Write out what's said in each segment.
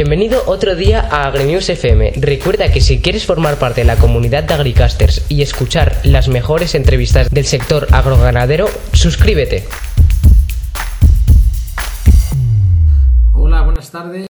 Bienvenido otro día a AgriNews FM. Recuerda que si quieres formar parte de la comunidad de Agricasters y escuchar las mejores entrevistas del sector agroganadero, suscríbete. Hola, buenas tardes.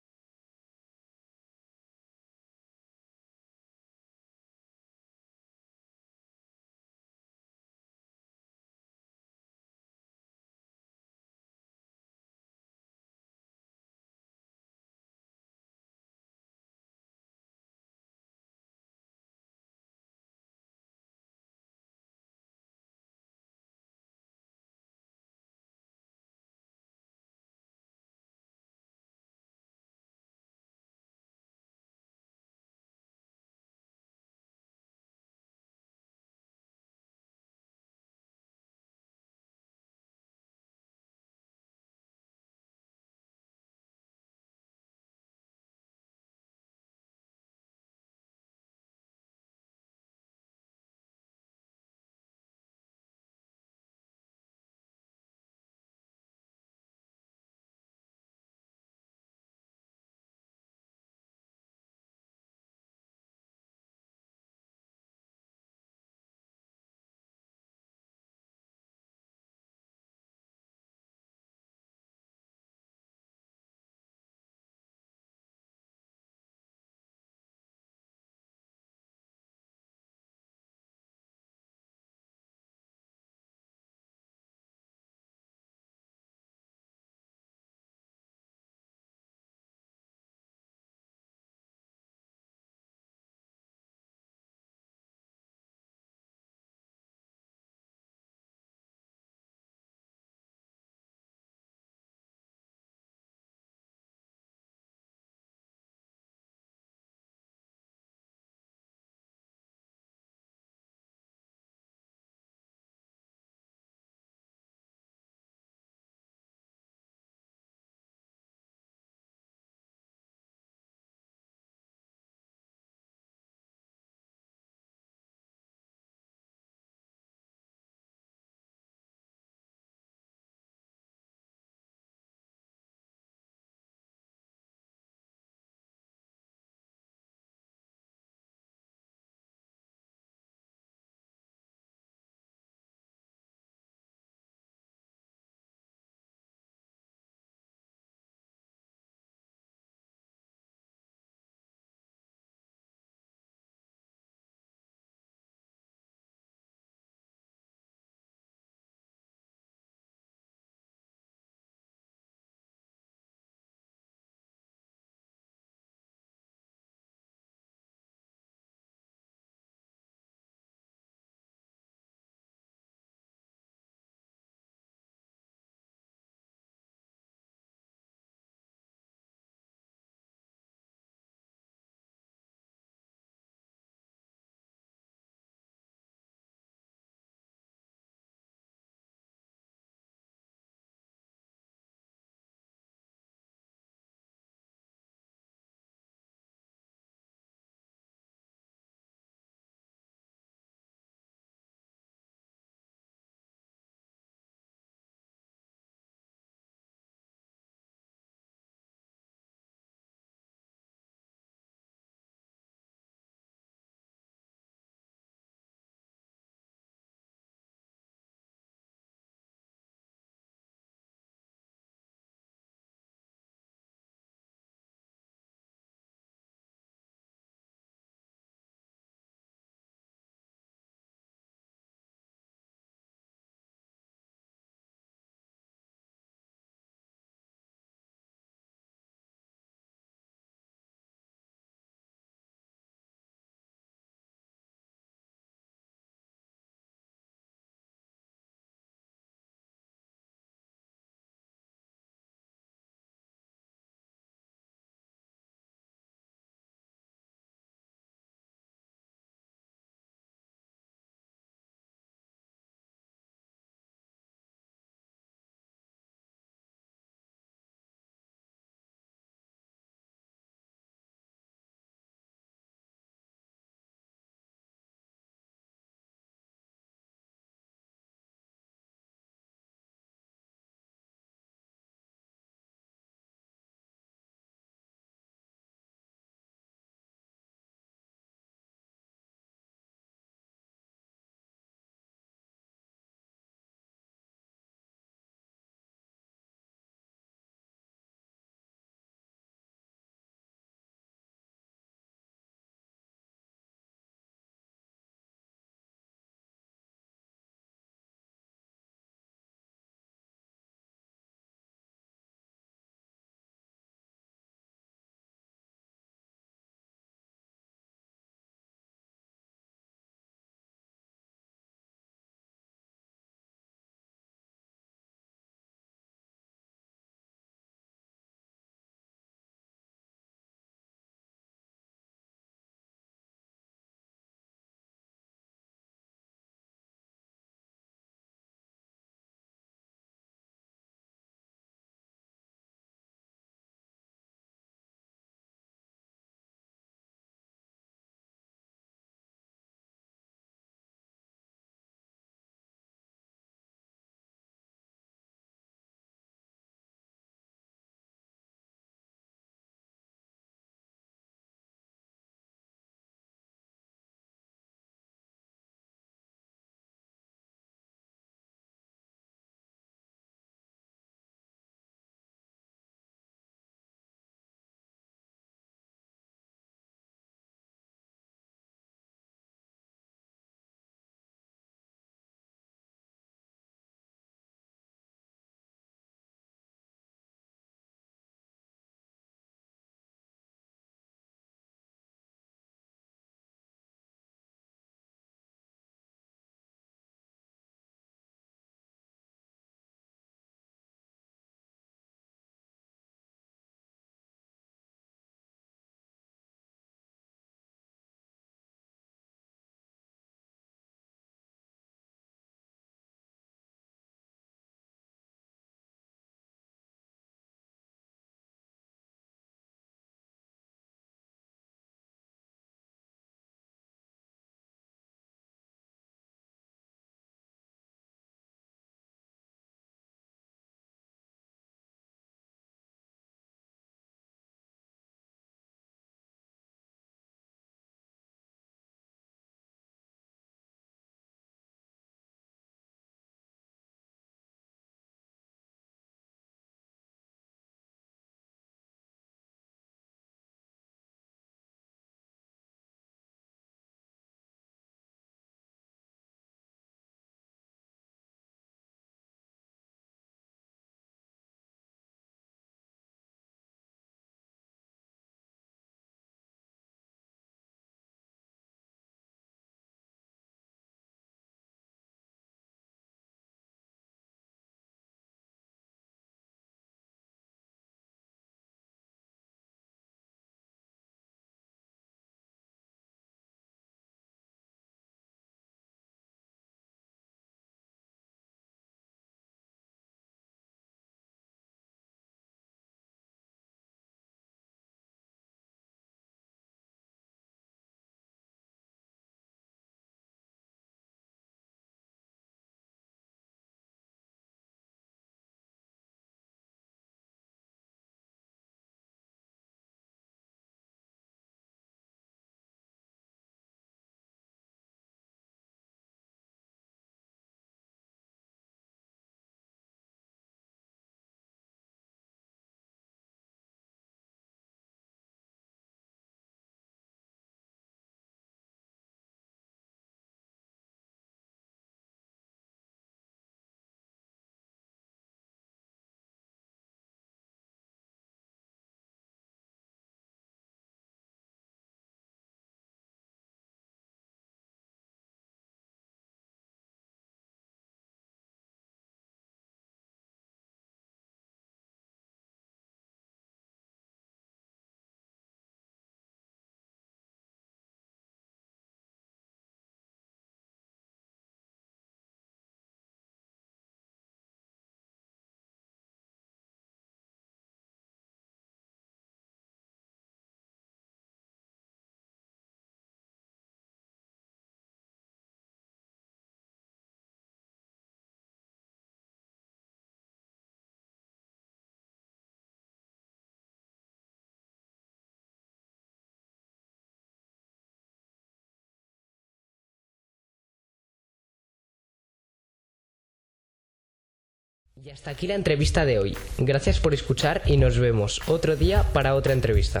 Y hasta aquí la entrevista de hoy. Gracias por escuchar y nos vemos otro día para otra entrevista.